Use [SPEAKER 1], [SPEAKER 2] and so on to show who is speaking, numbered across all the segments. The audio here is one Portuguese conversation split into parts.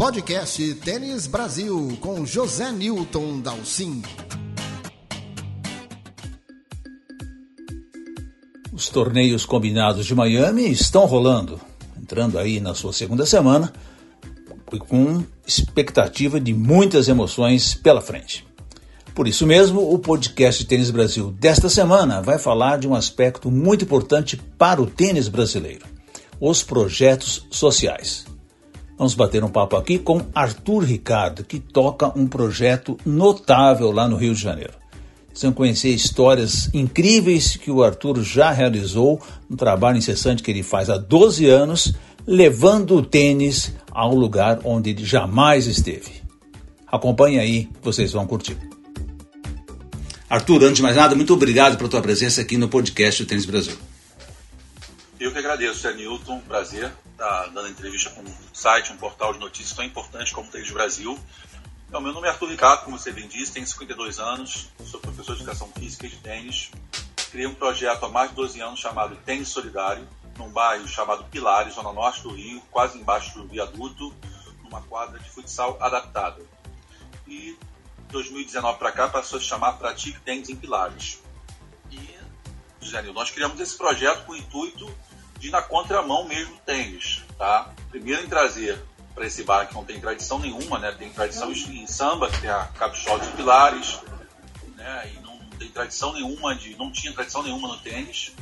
[SPEAKER 1] podcast Tênis Brasil com José Newton Dalcin.
[SPEAKER 2] Os torneios combinados de Miami estão rolando, entrando aí na sua segunda semana, com expectativa de muitas emoções pela frente. Por isso mesmo, o podcast Tênis Brasil desta semana vai falar de um aspecto muito importante para o tênis brasileiro: os projetos sociais. Vamos bater um papo aqui com Arthur Ricardo, que toca um projeto notável lá no Rio de Janeiro. Vocês vão conhecer histórias incríveis que o Arthur já realizou no trabalho incessante que ele faz há 12 anos, levando o tênis ao lugar onde ele jamais esteve. Acompanhe aí, vocês vão curtir. Arthur, antes de mais nada, muito obrigado pela tua presença aqui no podcast do Tênis Brasil.
[SPEAKER 3] Eu que agradeço, é Newton, prazer estar dando entrevista com um site, um portal de notícias tão importante como o Tênis Brasil. Então, meu nome é Arthur Ricardo, como você bem disse, tenho 52 anos, sou professor de educação física e de tênis. Criei um projeto há mais de 12 anos chamado Tênis Solidário, num bairro chamado Pilares, zona norte do Rio, quase embaixo do viaduto, numa quadra de futsal adaptada. E 2019 para cá passou a se chamar Pratique Tênis em Pilares. E, José Nil, nós criamos esse projeto com o intuito de ir na contramão mesmo tênis, tá? Primeiro em trazer para esse bar que não tem tradição nenhuma, né? Tem tradição em samba, que tem a Caprichol de Pilares, né? E não tem tradição nenhuma de, não tinha tradição nenhuma no tênis.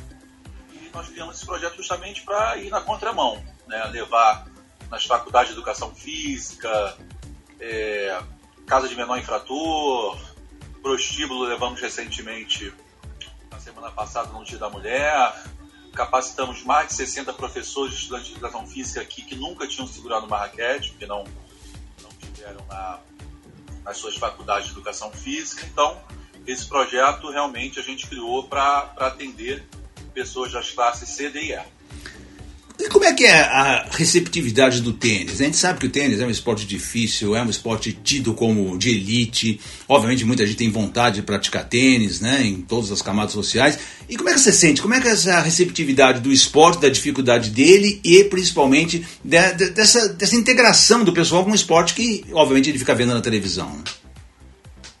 [SPEAKER 3] E nós criamos esse projeto justamente para ir na contramão, né? Levar nas faculdades de educação física, é, casa de menor infrator, prostíbulo levamos recentemente na semana passada no Dia da Mulher, capacitamos mais de 60 professores e estudantes de educação física aqui que nunca tinham segurado uma raquete, porque não, não tiveram na, nas suas faculdades de educação física. Então, esse projeto realmente a gente criou para atender pessoas das classes C, D e E.
[SPEAKER 2] Como é que é a receptividade do tênis? A gente sabe que o tênis é um esporte difícil, é um esporte tido como de elite. Obviamente, muita gente tem vontade de praticar tênis, né, em todas as camadas sociais. E como é que você sente? Como é que é essa receptividade do esporte, da dificuldade dele e principalmente de, de, dessa, dessa integração do pessoal com o esporte que, obviamente, ele fica vendo na televisão? Né?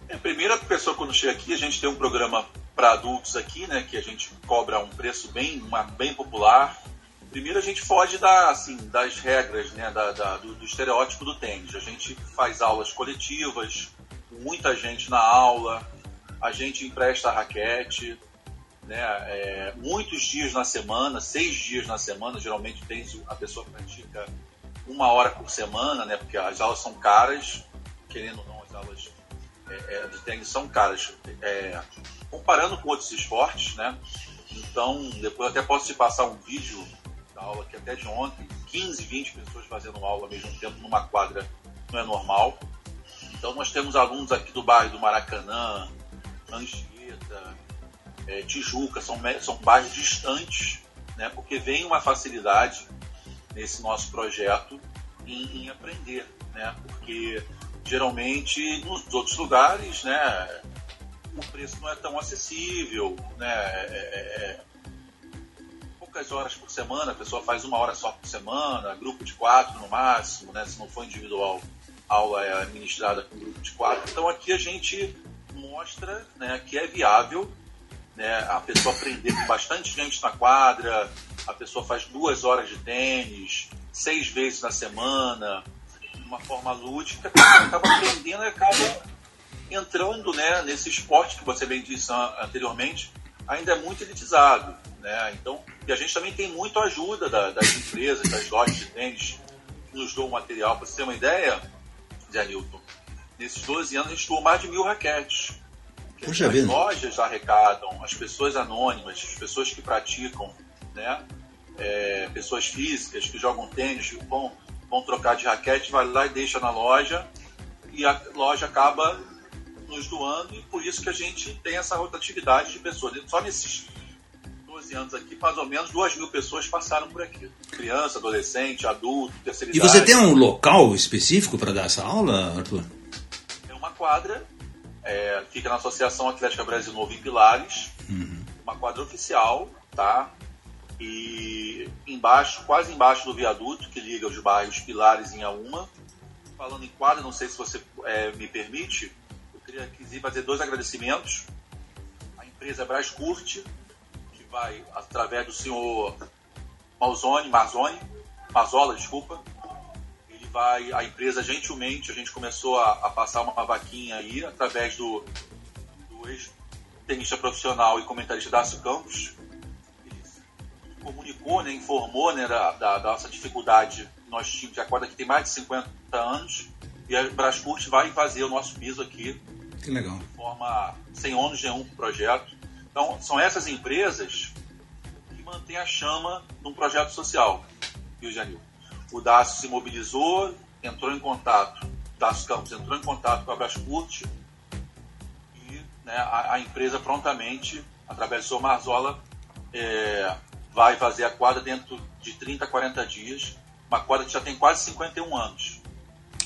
[SPEAKER 3] É, a pessoa quando chega aqui, a gente tem um programa para adultos aqui, né, que a gente cobra um preço bem, uma, bem popular Primeiro a gente foge da, assim, das regras, né, da, da do, do, estereótipo do tênis. A gente faz aulas coletivas, muita gente na aula, a gente empresta raquete, né, é, muitos dias na semana, seis dias na semana, geralmente tênis a pessoa pratica uma hora por semana, né, porque as aulas são caras, querendo ou não, as aulas é, é, de tênis são caras. É, comparando com outros esportes, né, então depois até posso te passar um vídeo aula aqui até de ontem, 15, 20 pessoas fazendo aula ao mesmo tempo numa quadra não é normal. Então nós temos alunos aqui do bairro do Maracanã, Anchieta, é, Tijuca, são, são bairros distantes, né, porque vem uma facilidade nesse nosso projeto em, em aprender, né, porque geralmente nos outros lugares, né, o preço não é tão acessível, né, é, é, é poucas horas por semana, a pessoa faz uma hora só por semana, grupo de quatro no máximo, né? Se não for individual, a aula é administrada com grupo de quatro. Então aqui a gente mostra né, que é viável né, a pessoa aprender com bastante gente na quadra, a pessoa faz duas horas de tênis, seis vezes na semana, de uma forma lúdica, acaba aprendendo e acaba entrando né, nesse esporte que você bem disse anteriormente, ainda é muito elitizado. Né? Então, e a gente também tem muito ajuda da, das empresas, das lojas de tênis, que nos dão material. Para você ter uma ideia, Zé Newton, nesses 12 anos a gente doou mais de mil raquetes.
[SPEAKER 2] Puxa
[SPEAKER 3] as vida. lojas arrecadam, as pessoas anônimas, as pessoas que praticam, né? É, pessoas físicas que jogam tênis, vão, vão trocar de raquete, vai lá e deixa na loja, e a loja acaba nos doando, e por isso que a gente tem essa rotatividade de pessoas. Só nesses 12 anos aqui, mais ou menos 2 mil pessoas passaram por aqui. Criança, adolescente, adulto, terceira
[SPEAKER 2] idade. E você tem um local específico para dar essa aula, Arthur?
[SPEAKER 3] É uma quadra, é, fica na Associação Atlética Brasil Novo em Pilares, uhum. uma quadra oficial, tá? E embaixo, quase embaixo do viaduto que liga os bairros Pilares em Auma, falando em quadra, não sei se você é, me permite, eu queria quis fazer dois agradecimentos. A empresa Brascurt, vai, através do senhor Malzone, Marzoni, Mazola, desculpa, ele vai, a empresa gentilmente, a gente começou a, a passar uma, uma vaquinha aí, através do, do ex-tenista profissional e comentarista Dácio Campos, ele comunicou, né, informou né, da, da, da nossa dificuldade nós tínhamos, de acordo que tem mais de 50 anos, e a Brascurt vai fazer o nosso piso aqui.
[SPEAKER 2] Que legal.
[SPEAKER 3] De forma sem ônus nenhum para o projeto. Então, são essas empresas que mantêm a chama num projeto social, Rio de Janeiro. O Dácio se mobilizou, entrou em contato, Dácio Campos entrou em contato com a Brascurt e né, a, a, empresa prontamente, através do seu Marzola, é, vai fazer a quadra dentro de 30, 40 dias uma quadra que já tem quase 51 anos.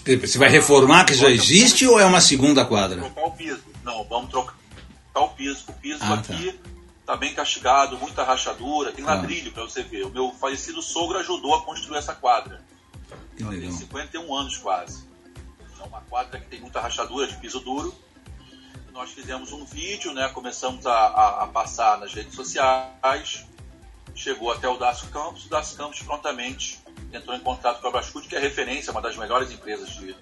[SPEAKER 2] Você vai reformar que já existe ou é uma segunda quadra?
[SPEAKER 3] Trocar o piso. Não, vamos trocar o piso. O piso ah, aqui está tá bem castigado, muita rachadura, tem tá. ladrilho para você ver. O meu falecido sogro ajudou a construir essa quadra. Que legal. Tem 51 anos quase. É uma quadra que tem muita rachadura de piso duro. Nós fizemos um vídeo, né? Começamos a, a, a passar nas redes sociais. Chegou até o Dácio Campos. O Dácio Campos prontamente entrou em contato com a Brasfood, que é referência, uma das melhores empresas de,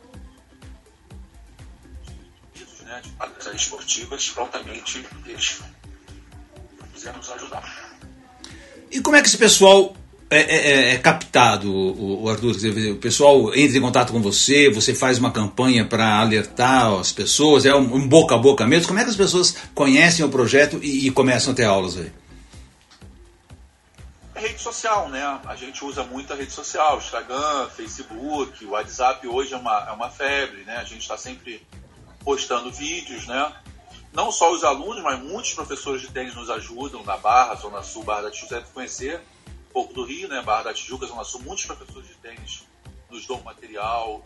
[SPEAKER 3] né, de esportivas, prontamente eles quiseram nos ajudar.
[SPEAKER 2] E como é que esse pessoal é, é, é, é captado, o, o Arthur? O pessoal entra em contato com você, você faz uma campanha para alertar as pessoas, é um, um, boca a boca mesmo? Como é que as pessoas conhecem o projeto e, e começam a ter aulas aí?
[SPEAKER 3] rede social, né? A gente usa muito a rede social, Instagram, Facebook, o WhatsApp hoje é uma, é uma febre, né? A gente está sempre postando vídeos, né? Não só os alunos, mas muitos professores de tênis nos ajudam na Barra, Zona Sul, Barra da Tijuca, deve conhecer um pouco do Rio, né? Barra da Tijuca, Zona Sul, muitos professores de tênis nos dão material.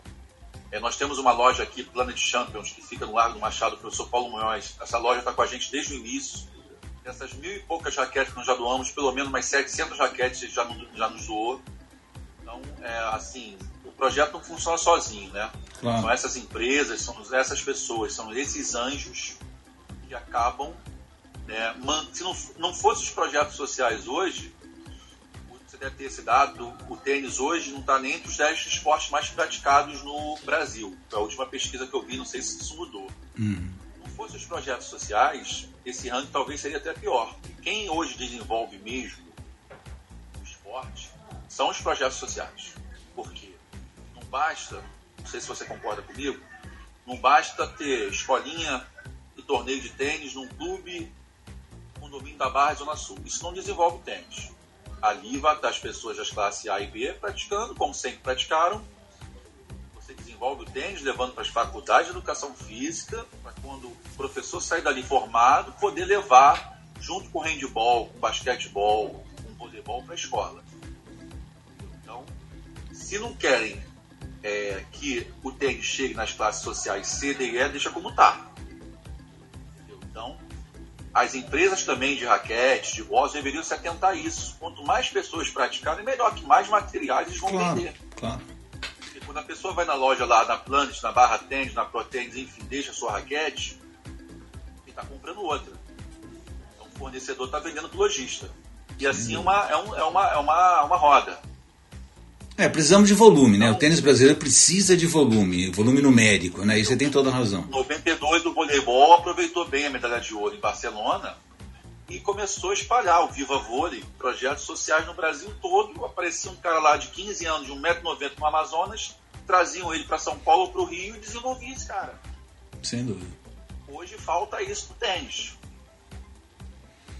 [SPEAKER 3] É, nós temos uma loja aqui, Planet Champions, que fica no Largo do Machado, professor Paulo Munhoz. Essa loja está com a gente desde o início Dessas mil e poucas raquetes que nós já doamos, pelo menos umas 700 raquetes já, já nos doou. Então, é, assim, o projeto não funciona sozinho, né? Claro. São essas empresas, são essas pessoas, são esses anjos que acabam. Né, se não, não fossem os projetos sociais hoje, você deve ter esse dado, o tênis hoje não está nem entre os 10 esportes mais praticados no Brasil. Foi a última pesquisa que eu vi, não sei se isso mudou. Uhum fossem os projetos sociais, esse ranking talvez seria até pior. Quem hoje desenvolve mesmo o esporte são os projetos sociais. Por quê? Não basta, não sei se você concorda comigo, não basta ter escolinha e torneio de tênis num clube condomínio da Barra Zona Sul. Isso não desenvolve tênis. Ali vai estar as pessoas das classes A e B praticando, como sempre praticaram, desenvolve o tênis, levando para as faculdades de educação física, para quando o professor sair dali formado, poder levar junto com o handball, com o basquetebol, com o voleibol para a escola. Então, se não querem é, que o tênis chegue nas classes sociais C, D e E, deixa como está. Então, as empresas também de raquetes, de bolas, deveriam se atentar a isso. Quanto mais pessoas praticarem, melhor, que mais materiais eles vão claro, vender. Claro. Quando a pessoa vai na loja lá, na Planet, na Barra Tênis, na Pro Tênis, enfim, deixa a sua raquete, e está comprando outra. Então o fornecedor está vendendo para o lojista. E assim é uma, é, um, é, uma, é uma, uma roda.
[SPEAKER 2] É, precisamos de volume, né? o tênis brasileiro precisa de volume, volume numérico, né? E você tem toda a razão.
[SPEAKER 3] 92 do voleibol aproveitou bem a medalha de ouro em Barcelona e começou a espalhar o Viva Vôlei, projetos sociais no Brasil todo. Aparecia um cara lá de 15 anos, de 1,90m no Amazonas, traziam ele para São Paulo, para o Rio e desenvolviam esse cara.
[SPEAKER 2] Sem dúvida.
[SPEAKER 3] Hoje falta isso no tênis.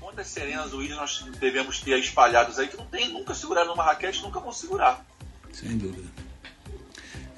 [SPEAKER 3] Quantas Serenas Williams nós devemos ter espalhados aí que não tem, nunca seguraram numa raquete, nunca vão segurar.
[SPEAKER 2] Sem dúvida.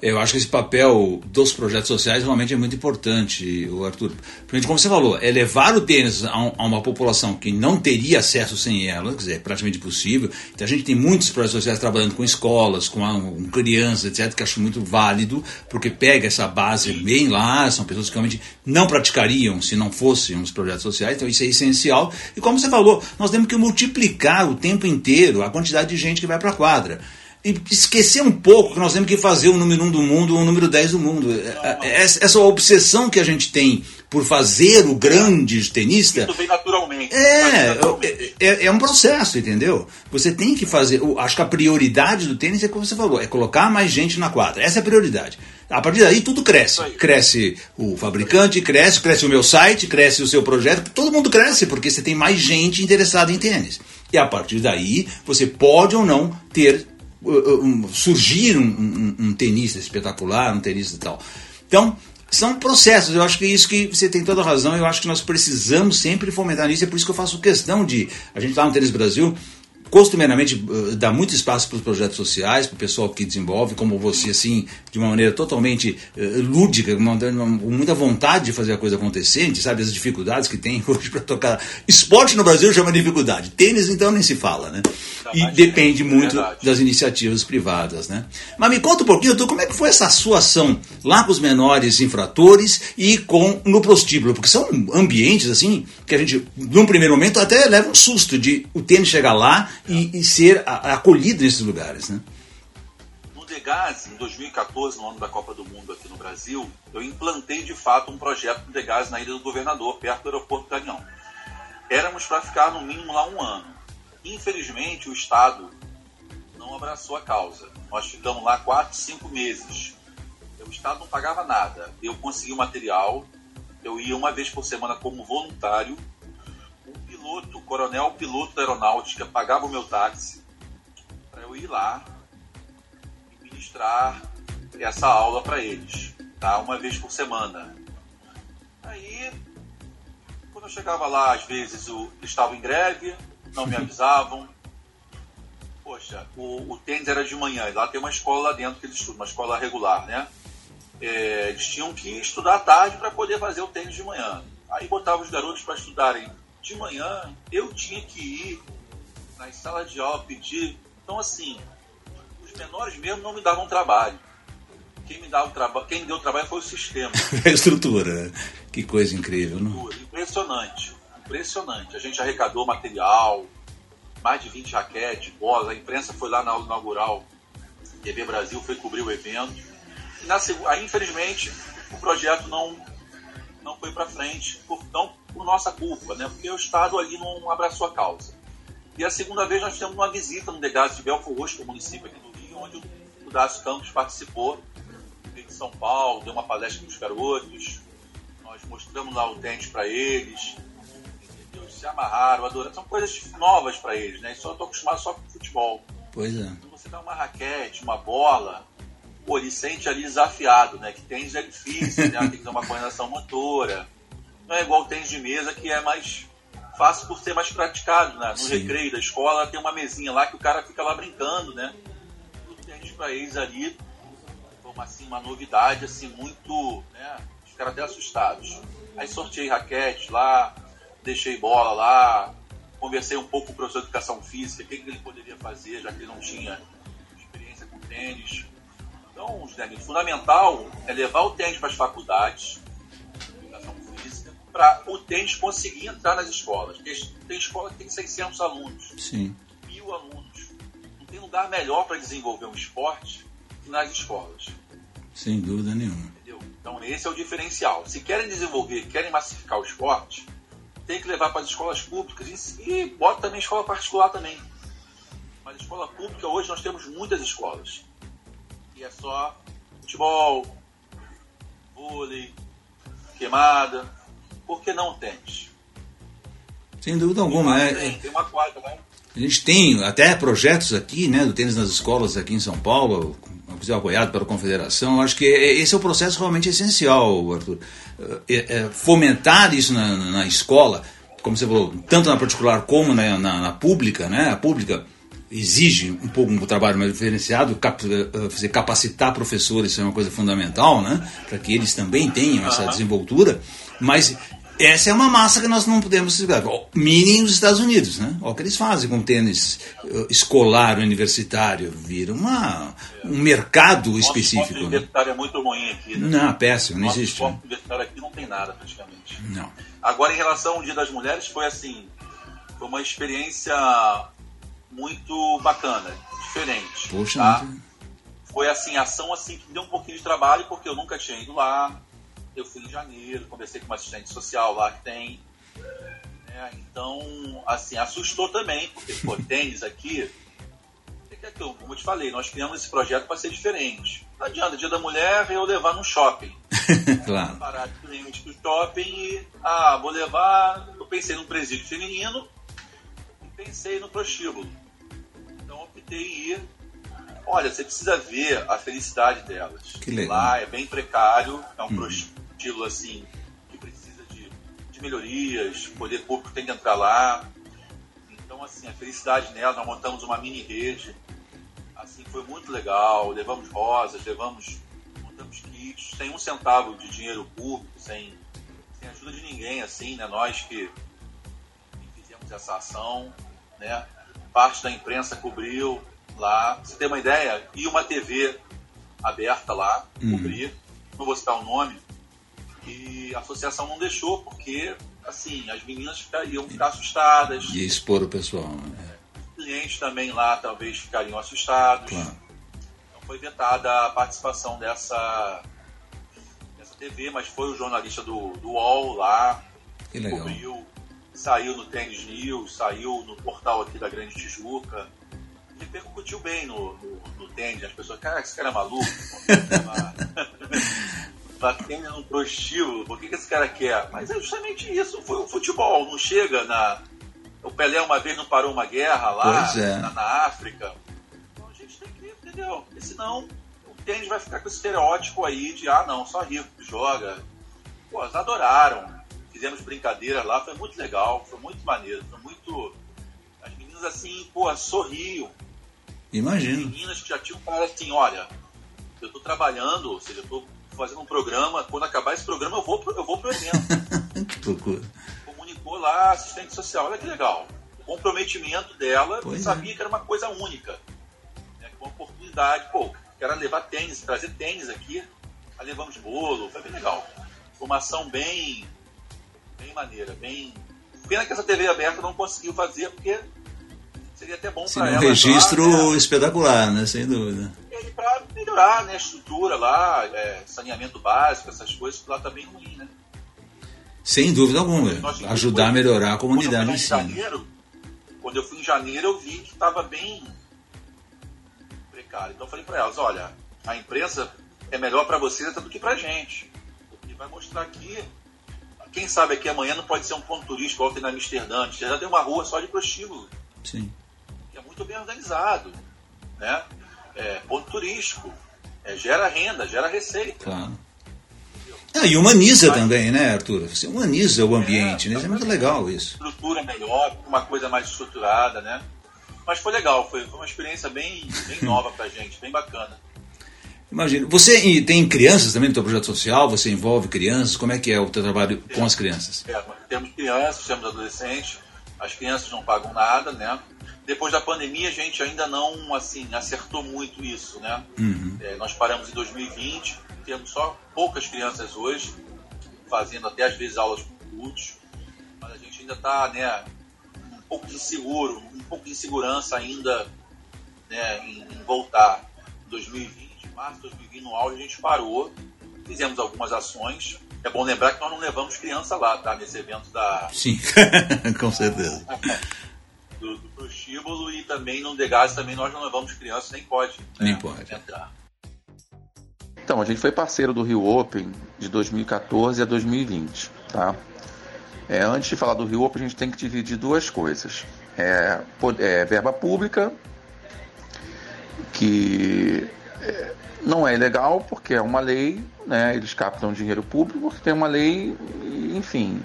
[SPEAKER 2] Eu acho que esse papel dos projetos sociais realmente é muito importante, Arthur. Porque, como você falou, é levar o tênis a, um, a, uma população que não teria acesso sem ela, quer dizer, é praticamente impossível. Então a gente tem muitos projetos sociais trabalhando com escolas, com, com crianças, etc., que acho muito válido, porque pega essa base bem lá, são pessoas que realmente não praticariam se não fossem os projetos sociais, então isso é essencial. E como você falou, nós temos que multiplicar o tempo inteiro a quantidade de gente que vai para a quadra. E esquecer um pouco que nós temos que fazer o número 1 um do mundo ou o número 10 do mundo. É, é, essa obsessão que a gente tem por fazer o grande tenista.
[SPEAKER 3] Isso vem naturalmente.
[SPEAKER 2] É, naturalmente. é, é, um processo, entendeu? Você tem que fazer. Acho que a prioridade do tênis é como você falou, é colocar mais gente na quadra. Essa é a prioridade. A partir daí tudo cresce. Cresce o fabricante, cresce, cresce o meu site, cresce o seu projeto, todo mundo cresce porque você tem mais gente interessada em tênis. E a partir daí você pode ou não ter surgir um, um, um, tenista espetacular, um tenista e tal. Então, são processos, eu acho que é isso que você tem toda a razão, eu acho que nós precisamos sempre fomentar isso, é por isso que eu faço questão de. A gente lá no Tênis Brasil costumeiramente uh, dá muito espaço para os projetos sociais, para o pessoal que desenvolve, como você, assim, de uma maneira totalmente uh, lúdica, com muita vontade de fazer a coisa acontecer, a gente sabe as dificuldades que tem hoje para tocar. Esporte no Brasil chama dificuldade, tênis então nem se fala, né? E depende muito é das iniciativas privadas, né? Mas me conta um pouquinho, tu, como é que foi essa sua ação lá com os menores infratores e com no prostíbulo? Porque são ambientes, assim, que a gente, num primeiro momento, até leva um susto de o tênis chegar lá e, e ser acolhido nesses lugares, né?
[SPEAKER 3] No Degás, em 2014, no ano da Copa do Mundo aqui no Brasil, eu implantei de fato um projeto do Degás na Ilha do Governador, perto do aeroporto Galeão. Éramos para ficar no mínimo lá um ano. Infelizmente, o Estado não abraçou a causa. Nós ficamos lá quatro, cinco meses. O Estado não pagava nada. Eu consegui o material, eu ia uma vez por semana como voluntário piloto, coronel piloto da aeronáutica, pagava o meu táxi para eu ir lá e ministrar essa aula para eles, tá? Uma vez por semana. Aí, quando eu chegava lá, às vezes o, eles estavam em greve, não me avisavam. Poxa, o, o tênis era de manhã, e lá tem uma escola lá dentro que eles estudam, uma escola regular, né? É, eles tinham que estudar à tarde para poder fazer o tênis de manhã. Aí botava os garotos para estudarem de manhã eu tinha que ir nas salas de aula pedir. Então, assim, os menores mesmo não me davam trabalho. Quem me, dava traba... Quem deu trabalho foi o sistema.
[SPEAKER 2] a estrutura. Né? Que coisa incrível, não?
[SPEAKER 3] Impressionante. Impressionante. A gente arrecadou material, mais de 20 raquetes, bolas. A imprensa foi lá na aula inaugural. TV Brasil foi cobrir o evento. E na, aí, infelizmente, o projeto não, não foi para frente. Por, não por nossa culpa, né? porque o Estado ali não abraçou a causa. E a segunda vez nós temos uma visita no Degás de Belfor Roxo, é município aqui do Rio, onde o Dácio Campos participou, de São Paulo, deu uma palestra para os garotos, nós mostramos lá o tênis para eles, eles se amarraram, adoraram. São coisas novas para eles, né? Só estou acostumado só com futebol.
[SPEAKER 2] Pois é.
[SPEAKER 3] Quando você dá uma raquete, uma bola, pô, ele sente ali desafiado, né? Que tênis é difícil, né? Tem que ter uma coordenação motora não é igual o tênis de mesa, que é mais fácil por ser mais praticado, né? No Sim. recreio da escola tem uma mesinha lá que o cara fica lá brincando, né? O tênis para eles ali foi uma, assim, uma novidade, assim, muito, né? Ficaram até assustados. Aí sorteei raquete lá, deixei bola lá, conversei um pouco com o professor de educação física, o que, ele poderia fazer, já que ele não tinha experiência com tênis. Então, o fundamental é levar o tênis para as faculdades, para o tênis conseguir entrar nas escolas. Porque tem escola que tem 600 alunos,
[SPEAKER 2] Sim.
[SPEAKER 3] mil alunos. Não tem lugar melhor para desenvolver um esporte que nas escolas.
[SPEAKER 2] Sem dúvida nenhuma.
[SPEAKER 3] Entendeu? Então esse é o diferencial. Se querem desenvolver, querem massificar o esporte, tem que levar para as escolas públicas e, bota também escola particular também. Mas escola pública hoje nós temos muitas escolas. E é só futebol, vôlei, queimada, por que não tênis?
[SPEAKER 2] Sem dúvida alguma. É,
[SPEAKER 3] tem, tem uma quadra, né?
[SPEAKER 2] A gente tem até projetos aqui, né, do tênis nas escolas aqui em São Paulo, apoiado pela Confederação. Acho que esse é o processo realmente essencial, Arthur. É, é, fomentar isso na, na, escola, como você falou, tanto na particular como na, na, na pública, né? A pública exige um pouco um trabalho mais diferenciado, cap, eh, capacitar professores é uma coisa fundamental, né? Para que eles também tenham essa desenvoltura. Mas essa é uma massa que nós não podemos segurar. Mini nos Estados Unidos, né? Olha o que eles fazem com tênis eh, escolar, universitário. Vira uma, um mercado específico. O
[SPEAKER 3] né? universitário é muito ruim aqui. Né?
[SPEAKER 2] Não, péssimo, não Nosso existe. O
[SPEAKER 3] né? universitário aqui não tem nada praticamente.
[SPEAKER 2] Não.
[SPEAKER 3] Agora, em relação ao Dia das Mulheres, foi assim, foi uma experiência muito bacana. diferente.
[SPEAKER 2] Poxa,
[SPEAKER 3] tá? Foi assim, ação assim que deu um pouquinho de trabalho, porque eu nunca tinha ido lá. Eu fui em janeiro, conversei com uma assistente social lá que tem. Né? Então, assim, assustou também, porque, pô, tênis aqui. É que, como eu te falei, nós criamos esse projeto para ser diferente. Não adianta, dia da mulher, eu levar no shopping.
[SPEAKER 2] claro.
[SPEAKER 3] Parar de cliente do shopping e, ah, vou levar. Eu pensei num presídio feminino e pensei no prostíbulo. Então, optei em ir Olha, você precisa ver a felicidade delas.
[SPEAKER 2] Que legal.
[SPEAKER 3] Lá é bem precário, é um uhum. prostíbulo assim que precisa de, de melhorias, o poder público tem que entrar lá. Então, assim, a felicidade nela, nós montamos uma mini rede. Assim, foi muito legal. Levamos rosas, levamos, montamos kits, sem um centavo de dinheiro público, sem, sem ajuda de ninguém, assim, né? Nós que, que fizemos essa ação, né? Parte da imprensa cobriu, lá. Você tem uma ideia? E uma TV aberta lá, uhum. cobrir. Não vou citar o nome. E a associação não deixou, porque, assim, as meninas ficariam ficar assustadas.
[SPEAKER 2] E expor o pessoal, né?
[SPEAKER 3] Os clientes também lá talvez ficariam assustados.
[SPEAKER 2] Claro.
[SPEAKER 3] Então foi vetada a participação dessa, dessa TV, mas foi o jornalista do, do UOL lá.
[SPEAKER 2] Que legal.
[SPEAKER 3] Cobriu, saiu no Tênis News, saiu no portal aqui da Grande Tijuca repercutiu bem no, no, no tênis. As pessoas, cara, esse cara é maluco. Batendo no prostíbulo, por que, que esse cara quer? Mas é justamente isso, foi o futebol, não chega na. O Pelé uma vez não parou uma guerra lá
[SPEAKER 2] é.
[SPEAKER 3] na, na, África. Então a gente tem que, entendeu? Porque senão o tênis vai ficar com esse estereótipo aí de ah não, só rico que joga. Pô, eles adoraram. Fizemos brincadeiras lá, foi muito legal, foi muito maneiro, foi muito. As meninas assim, pô, sorriam
[SPEAKER 2] Imagino.
[SPEAKER 3] Meninas que já tinham falado assim, olha, eu estou trabalhando, ou seja, eu estou fazendo um programa, quando acabar esse programa eu vou, eu vou pro evento.
[SPEAKER 2] que loucura.
[SPEAKER 3] Comunicou lá, assistente social, olha que legal. O comprometimento dela,
[SPEAKER 2] pois
[SPEAKER 3] sabia
[SPEAKER 2] é.
[SPEAKER 3] que era uma coisa única. Né, uma oportunidade, pô, quero levar tênis, trazer tênis aqui, aí levamos bolo, foi bem legal. Foi uma ação bem, bem maneira, bem... Pena que essa TV aberta não conseguiu fazer, porque seria até bom para ela.
[SPEAKER 2] um registro lá, né? espetacular, né? Sem dúvida.
[SPEAKER 3] E para melhorar né, a estrutura lá, é, saneamento básico, essas coisas, que lá tá bem ruim, né?
[SPEAKER 2] Sem dúvida alguma. Ajudar a melhorar a comunidade
[SPEAKER 3] em si. Janeiro, quando eu fui em janeiro, eu vi que estava bem precário. Então eu falei para elas, olha, a imprensa é melhor para vocês do que para gente. Porque vai mostrar aqui quem sabe aqui amanhã não pode ser um ponto turístico igual tem na Amsterdã. Já tem uma rua só de prostíbulo.
[SPEAKER 2] Sim
[SPEAKER 3] muito bem organizado, né? É, ponto turístico, é, gera renda, gera receita.
[SPEAKER 2] Claro. Ah, e humaniza também, né, Arthur? Você humaniza o ambiente, é, né? Isso é muito legal isso.
[SPEAKER 3] Estrutura melhor, uma coisa mais estruturada, né? Mas foi legal, foi, foi uma experiência bem, bem nova pra gente, bem bacana.
[SPEAKER 2] Imagina. Você tem crianças também no seu projeto social? Você envolve crianças? Como é que é o teu trabalho com as crianças?
[SPEAKER 3] É, temos crianças, temos adolescentes. As crianças não pagam nada, né? Depois da pandemia, a gente ainda não assim acertou muito isso, né?
[SPEAKER 2] Uhum.
[SPEAKER 3] É, nós paramos em 2020, temos só poucas crianças hoje, fazendo até às vezes aulas com adultos, mas a gente ainda está né, um pouco inseguro, um pouco de insegurança ainda né, em, em voltar. 2020, março de 2020, no auge, a gente parou, fizemos algumas ações. É bom lembrar que nós não levamos criança lá, tá? Nesse evento da.
[SPEAKER 2] Sim, com certeza.
[SPEAKER 3] do, do prostíbulo e também no Degas também nós não levamos crianças, nem pode. Né,
[SPEAKER 2] nem pode.
[SPEAKER 3] Entrar. Então, a gente foi parceiro do Rio Open de 2014 a 2020, tá? É, antes de falar do Rio Open, a gente tem que dividir duas coisas. É, é verba pública, que é, não é ilegal porque é uma lei, né? Eles captam dinheiro público porque tem uma lei, enfim,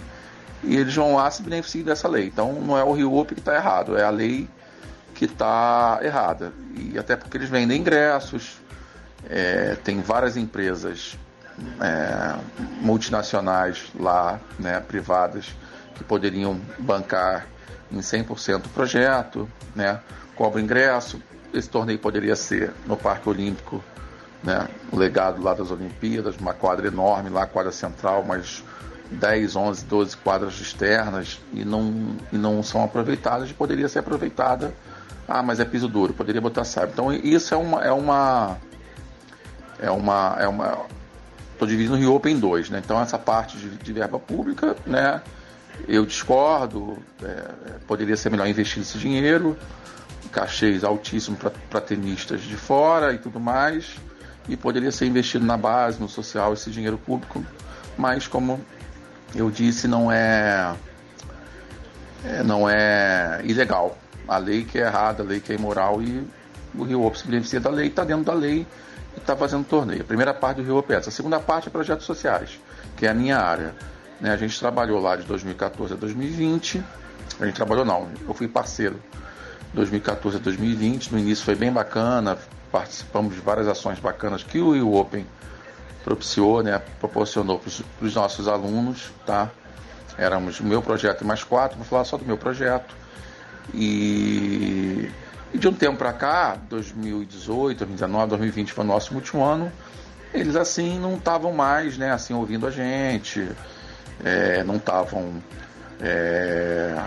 [SPEAKER 3] e eles vão lá se beneficiar dessa lei. Então não é o Rio Up que está errado, é a lei que está errada. E até porque eles vendem ingressos, é, tem várias empresas é, multinacionais lá, né, privadas, que poderiam bancar em 100% o projeto, né, cobra ingresso. Esse torneio poderia ser no Parque Olímpico, né, legado lá das Olimpíadas, uma quadra enorme lá, quadra central, mas 10, 11, 12 quadras externas e não, e não são aproveitadas, poderia ser aproveitada
[SPEAKER 4] Ah, mas é piso duro, poderia botar saibro. Então isso é uma é uma é uma é uma estou dividindo o Rio Open em dois, né? Então essa parte de, de verba pública, né? Eu discordo, é, poderia ser melhor investir esse dinheiro, cachês altíssimos para tenistas de fora e tudo mais, e poderia ser investido na base, no social, esse dinheiro público, mas como eu disse, não é, é não é ilegal. A lei que é errada, a lei que é imoral e o Rio Open se beneficia da lei, está dentro da lei e está fazendo torneio. A primeira parte do Rio Open é. A segunda parte é projetos sociais, que é a minha área. Né? A gente trabalhou lá de 2014 a 2020. A gente trabalhou não, eu fui parceiro 2014 a 2020. No início foi bem bacana, participamos de várias ações bacanas que o Rio Open propiciou, né, proporcionou para os nossos alunos, tá? Éramos o meu projeto e mais quatro, vou falar só do meu projeto. E, e de um tempo para cá, 2018, 2019, 2020 foi o nosso último ano, eles assim não estavam mais, né, assim ouvindo a gente, é, não estavam é,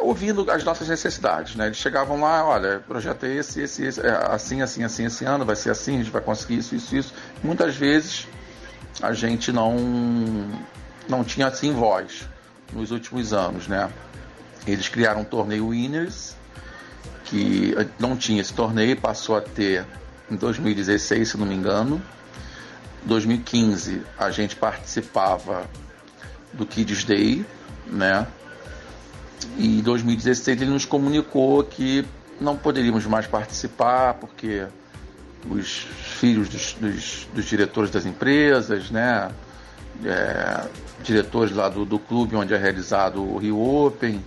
[SPEAKER 4] ouvindo as nossas necessidades, né? Eles chegavam lá, olha, projeto é esse, esse, esse, é assim, assim, assim, esse ano, vai ser assim, a gente vai conseguir isso, isso, isso. Muitas vezes a gente não, não tinha assim voz nos últimos anos, né? Eles criaram um torneio Winners, que não tinha esse torneio, passou a ter em 2016, se não me engano. 2015 a gente participava do Kids Day, né? E em 2016 ele nos comunicou que não poderíamos mais participar porque os filhos dos, dos, dos diretores das empresas, né, é, diretores lá do, do clube onde é realizado o Rio Open,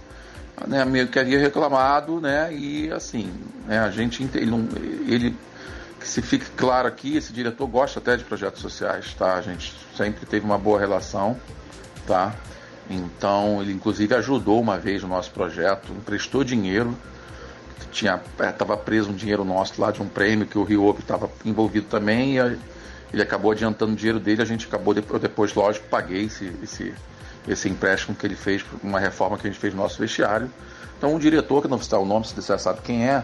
[SPEAKER 4] né, meio que havia reclamado, né, e assim, né, a gente, ele, ele, que se fique claro aqui, esse diretor gosta até de projetos sociais, tá, a gente sempre teve uma boa relação, tá, então, ele inclusive ajudou uma vez no nosso projeto, emprestou dinheiro. Tinha estava é, preso um dinheiro nosso lá de um prêmio que o Rio estava envolvido também. E ele acabou adiantando o dinheiro dele. A gente acabou depois, depois lógico, paguei esse, esse, esse empréstimo que ele fez uma reforma que a gente fez no nosso vestiário. Então, o diretor, que não citar o nome, se você já sabe quem é,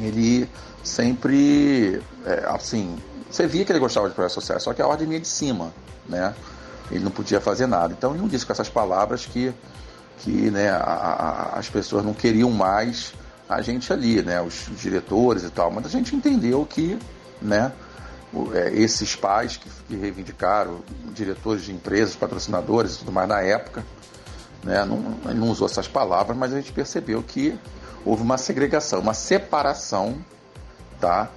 [SPEAKER 4] ele sempre, é, assim, você via que ele gostava de projetos sociais, só que a ordem vinha de cima, né? Ele não podia fazer nada. Então ele não disse com essas palavras que, que né, a, a, as pessoas não queriam mais a gente ali, né, os diretores e tal, mas a gente entendeu que né, é, esses pais que, que, reivindicaram, diretores de empresas, patrocinadores e tudo mais na época, né, não, ele não usou essas palavras, mas a gente percebeu que houve uma segregação, uma separação tá,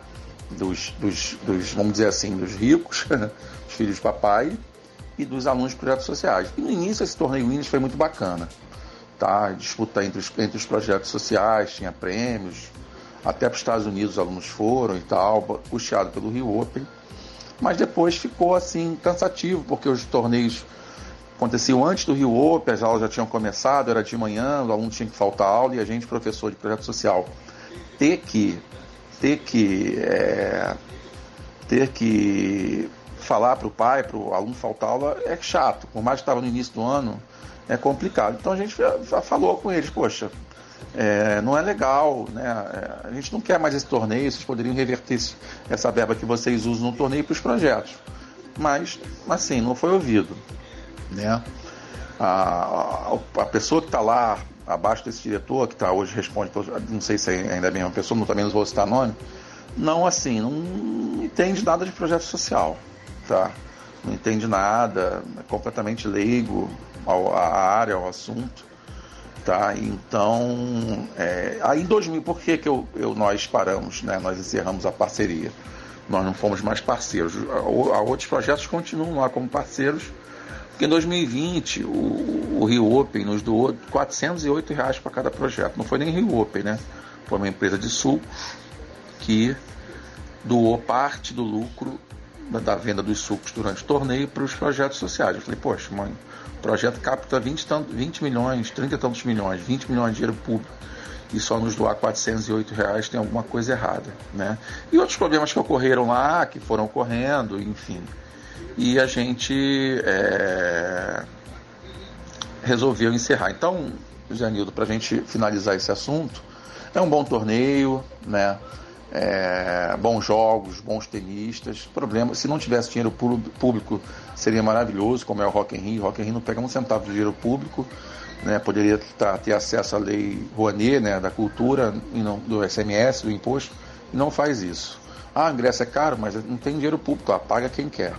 [SPEAKER 4] dos, dos, dos vamos dizer assim, dos ricos, os filhos de papai, e dos alunos de projetos sociais. E no início esse torneio Winners foi muito bacana. Tá? Disputa entre os, entre os projetos sociais, tinha prêmios, até para os Estados Unidos os alunos foram e tal, puxado pelo Rio Open. Mas depois ficou assim cansativo, porque os torneios aconteciam antes do Rio Open, as aulas já tinham começado, era de manhã, o aluno tinha que faltar aula e a gente, professor de projeto social, ter que ter que é, ter que falar para o pai, para o aluno faltar aula é chato. Por mais que estava no início do ano, é complicado. Então a gente já falou com eles, poxa, é, não é legal, né? É, a gente não quer mais esse torneio, vocês poderiam reverter essa verba que vocês usam no torneio para os projetos. Mas, assim, não foi ouvido. Né? A, a, a pessoa que está lá abaixo desse diretor, que está hoje responde, não sei se ainda é a mesma pessoa, também não vou citar nome, não assim, não entende nada de projeto social tá? Não entende nada, é completamente leigo à área, ao assunto, tá? Então, é, aí em 2000, por que, que eu, eu, nós paramos, né? Nós encerramos a parceria. Nós não fomos mais parceiros. A, outros projetos continuam lá como parceiros, porque em 2020 o, o Rio Open nos doou 408 reais para cada projeto. Não foi nem Rio Open, né? Foi uma empresa de sul que doou parte do lucro da venda dos sucos durante o torneio para os projetos sociais. Eu falei, poxa, mãe, o projeto capta 20, tanto, 20 milhões, 30 e tantos milhões, 20 milhões de dinheiro público e só nos doar 408 reais tem alguma coisa errada, né? E outros problemas que ocorreram lá, que foram ocorrendo, enfim. E a gente é, resolveu encerrar. Então, José Nildo, para a gente finalizar esse assunto, é um bom torneio, né? É, bons jogos, bons tenistas. Problema, se não tivesse dinheiro público, seria maravilhoso, como é o Rock in Rio. Rock in Rio não pega um centavo de dinheiro público, né? Poderia tá, ter acesso à lei Rouanet, né? Da cultura, não, do SMS, do imposto, e não faz isso. Ah, ingresso é caro, mas não tem dinheiro público, ah, paga quem quer.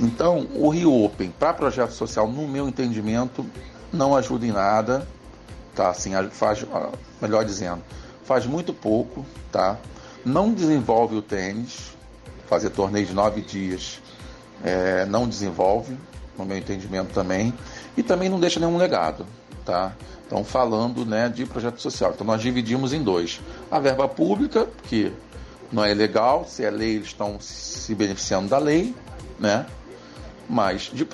[SPEAKER 4] Então, o Rio Open para projeto social, no meu entendimento, não ajuda em nada, tá? Assim, faz, melhor dizendo, faz muito pouco, tá? Não desenvolve o tênis, fazer torneio de nove dias é, não desenvolve, no meu entendimento também, e também não deixa nenhum legado, tá? Então, falando né, de projeto social. Então, nós dividimos em dois. A verba pública, que não é legal, se é lei, eles estão se beneficiando da lei, né? Mas, de,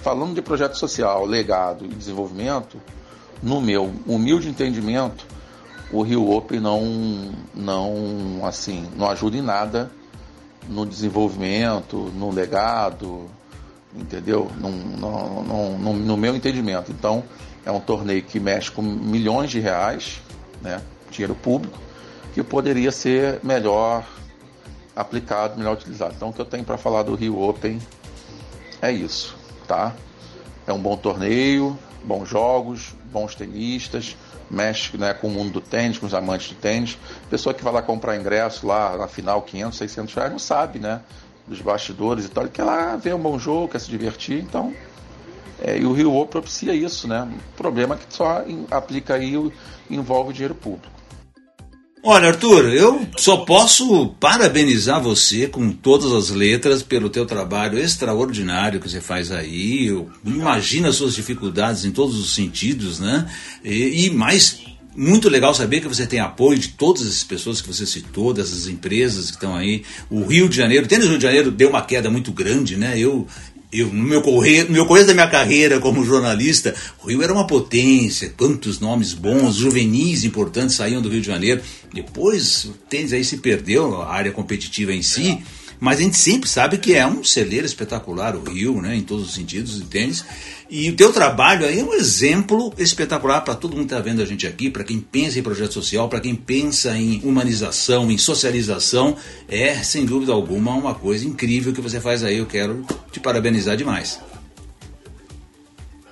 [SPEAKER 4] falando de projeto social, legado e desenvolvimento, no meu humilde entendimento, o Rio Open não, não, assim, não ajuda em nada no desenvolvimento, no legado, entendeu? No, no, no, no, meu entendimento. Então, é um torneio que mexe com milhões de reais, né, dinheiro público, que poderia ser melhor aplicado, melhor utilizado. Então, o que eu tenho para falar do Rio Open é isso, tá? É um bom torneio, bons jogos, bons tenistas, mexe né, com o mundo do tênis, com os amantes do tênis. Pessoa que vai lá comprar ingresso lá na final, 500, 600 reais, não sabe, né? Dos bastidores e tal. Ele quer lá ver um bom jogo, quer se divertir, então. É, e o Rio O propicia isso, né? O problema é que só aplica aí envolve dinheiro público.
[SPEAKER 2] Olha, Arthur, eu só posso parabenizar você com todas as letras pelo teu trabalho extraordinário que você faz aí. Eu imagino as suas dificuldades em todos os sentidos, né? E, e mais muito legal saber que você tem apoio de todas essas pessoas que você citou, dessas empresas que estão aí. O Rio de Janeiro, o tênis Rio de Janeiro deu uma queda muito grande, né? Eu, eu, no meu correr, no meu começo da minha carreira como jornalista, o Rio era uma potência, quantos nomes bons, juvenis importantes saíam do Rio de Janeiro. Depois o tênis aí se perdeu, a área competitiva em si. Mas a gente sempre sabe que é um celeiro espetacular o Rio, né, em todos os sentidos de tênis. E o teu trabalho aí é um exemplo espetacular para todo mundo que está vendo a gente aqui, para quem pensa em projeto social, para quem pensa em humanização, em socialização. É, sem dúvida alguma, uma coisa incrível que você faz aí. Eu quero te parabenizar demais.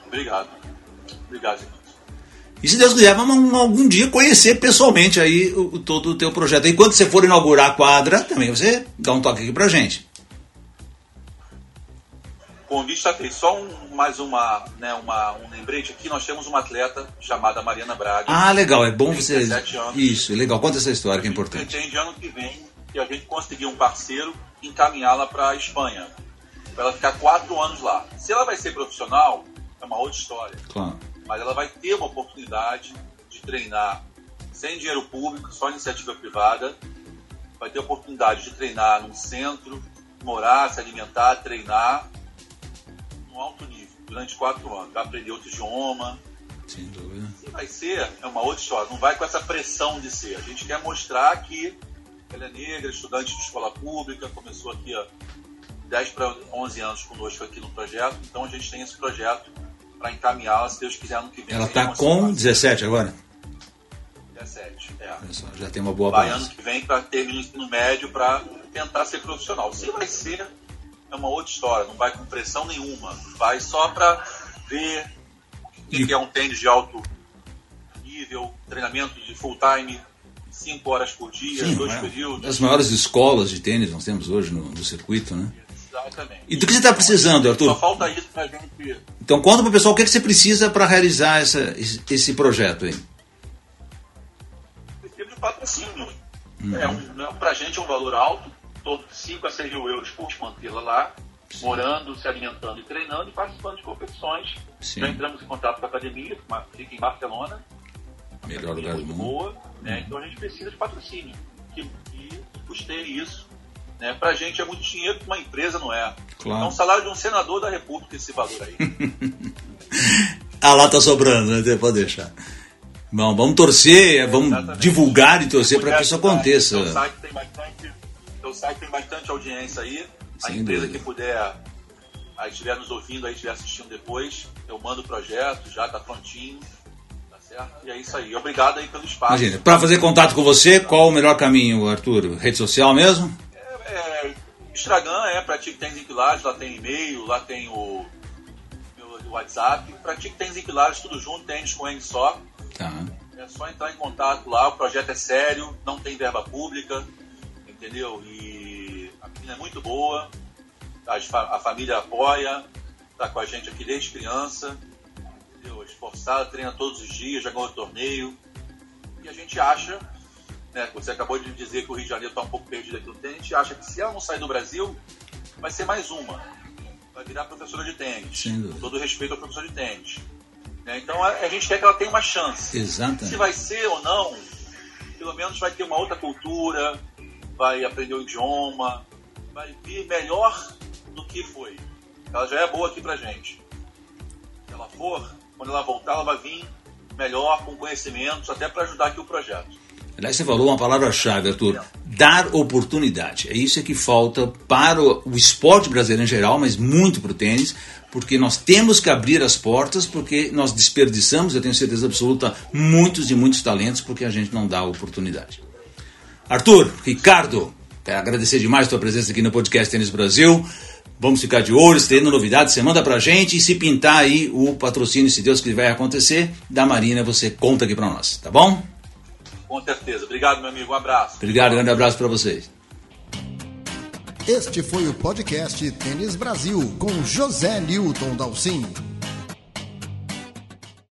[SPEAKER 3] Obrigado. Obrigado,
[SPEAKER 2] e se Deus quiser, vamos algum dia conhecer pessoalmente aí o, todo o teu projeto. E quando você for inaugurar a quadra, também você dá um toque aqui pra gente.
[SPEAKER 3] O convite está feito. Só um, mais uma, né, uma, um lembrete aqui. Nós temos uma atleta chamada Mariana Braga.
[SPEAKER 2] Ah, legal. É bom você... Anos. Isso, é legal. Conta essa história que é importante.
[SPEAKER 3] Pretende ano que vem que a gente conseguir um parceiro encaminhá-la para a Espanha. Para ela ficar quatro anos lá. Se ela vai ser profissional, é uma outra história.
[SPEAKER 2] Claro
[SPEAKER 3] mas ela vai ter uma oportunidade de treinar sem dinheiro público, só iniciativa privada. Vai ter oportunidade de treinar num centro, morar, se alimentar, treinar num alto nível durante quatro anos. Vai aprender outro idioma.
[SPEAKER 2] Sem dúvida.
[SPEAKER 3] Se vai ser, é uma outra história. Não vai com essa pressão de ser. A gente quer mostrar que ela é negra, estudante de escola pública, começou aqui há 10 para 11 anos conosco aqui no projeto. Então a gente tem esse projeto para encaminhá-la, se Deus quiser, no que vem.
[SPEAKER 2] Ela está com 17 agora?
[SPEAKER 3] 17, é.
[SPEAKER 2] Já tem uma boa
[SPEAKER 3] Vai ano que vem para terminar o ensino médio para tentar ser profissional. Se vai ser, é uma outra história, não vai com pressão nenhuma. Vai só para ver o que, e... que é um tênis de alto nível, treinamento de full time, 5 horas por dia, Sim, dois é. períodos.
[SPEAKER 2] As maiores escolas de tênis nós temos hoje no, no circuito, né? Exatamente. E do que você está precisando, Arthur?
[SPEAKER 3] Só falta isso para a gente.
[SPEAKER 2] Então conta para o pessoal o que, é que você precisa para realizar essa, esse projeto aí.
[SPEAKER 3] Precisa de patrocínio. Uhum. É um, para a gente é um valor alto, todo 5 a 6 mil euros por mantê-la lá, Sim. morando, se alimentando e treinando e participando de competições. Sim. Já entramos em contato com a academia, que fica em Barcelona.
[SPEAKER 2] Melhor lugar do mundo.
[SPEAKER 3] Boa, né? uhum. Então a gente precisa de patrocínio. Que, que custeie isso né? Para a gente é muito dinheiro, para uma empresa não é. Claro. É um salário de um senador da República esse valor aí.
[SPEAKER 2] ah, lá tá sobrando, né? Pode deixar. Bom, vamos torcer, vamos Exatamente. divulgar e torcer para que isso aconteça.
[SPEAKER 3] O site tem bastante, site tem bastante audiência aí. A Sem empresa dúvida. que puder, aí estiver nos ouvindo, aí estiver assistindo depois, eu mando o projeto, já está prontinho. Certo? E é isso aí. Obrigado aí pelo espaço.
[SPEAKER 2] Para fazer contato com você, qual o melhor caminho, Arthur? Rede social mesmo?
[SPEAKER 3] É, é, Instagram é Pratique Tênis em Pilares, lá tem e-mail, lá tem o, meu WhatsApp. Pratique Tênis em Pilares, tudo junto, tênis com N só.
[SPEAKER 2] Tá.
[SPEAKER 3] É só entrar em contato lá, o projeto é sério, não tem verba pública, entendeu? E a menina é muito boa, a família apoia, tá com a gente aqui desde criança, entendeu? Esforçada, treina todos os dias, já ganhou torneio. E a gente acha, né, você acabou de dizer que o Rio de Janeiro está um pouco perdido aqui no tênis, a gente acha que se ela não sair do Brasil, vai ser mais uma. Vai virar professora de tênis. Com todo respeito ao professor de tênis. Né? Então a, a, gente quer que ela tenha uma chance.
[SPEAKER 2] Exatamente.
[SPEAKER 3] Se vai ser ou não, pelo menos vai ter uma outra cultura, vai aprender o idioma, vai vir melhor do que foi. Ela já é boa aqui pra gente. Se ela for, quando ela voltar, ela vai vir melhor, com conhecimentos, até para ajudar aqui o projeto.
[SPEAKER 2] Aliás, você falou uma palavra-chave, Arthur. Dar oportunidade. É isso que falta para o esporte brasileiro em geral, mas muito para o tênis, porque nós temos que abrir as portas, porque nós desperdiçamos, eu tenho certeza absoluta, muitos e muitos talentos, porque a gente não dá oportunidade. Arthur, Ricardo, quero agradecer demais a tua presença aqui no podcast Tênis Brasil. Vamos ficar de olho, se tendo novidades, você manda pra gente e se pintar aí o patrocínio, se Deus quiser acontecer, da Marina, você conta aqui pra nós, tá bom?
[SPEAKER 3] Com certeza. Obrigado, meu amigo. Um abraço.
[SPEAKER 2] Obrigado, grande abraço para vocês.
[SPEAKER 1] Este foi o podcast Tênis Brasil com José Newton Dalcin.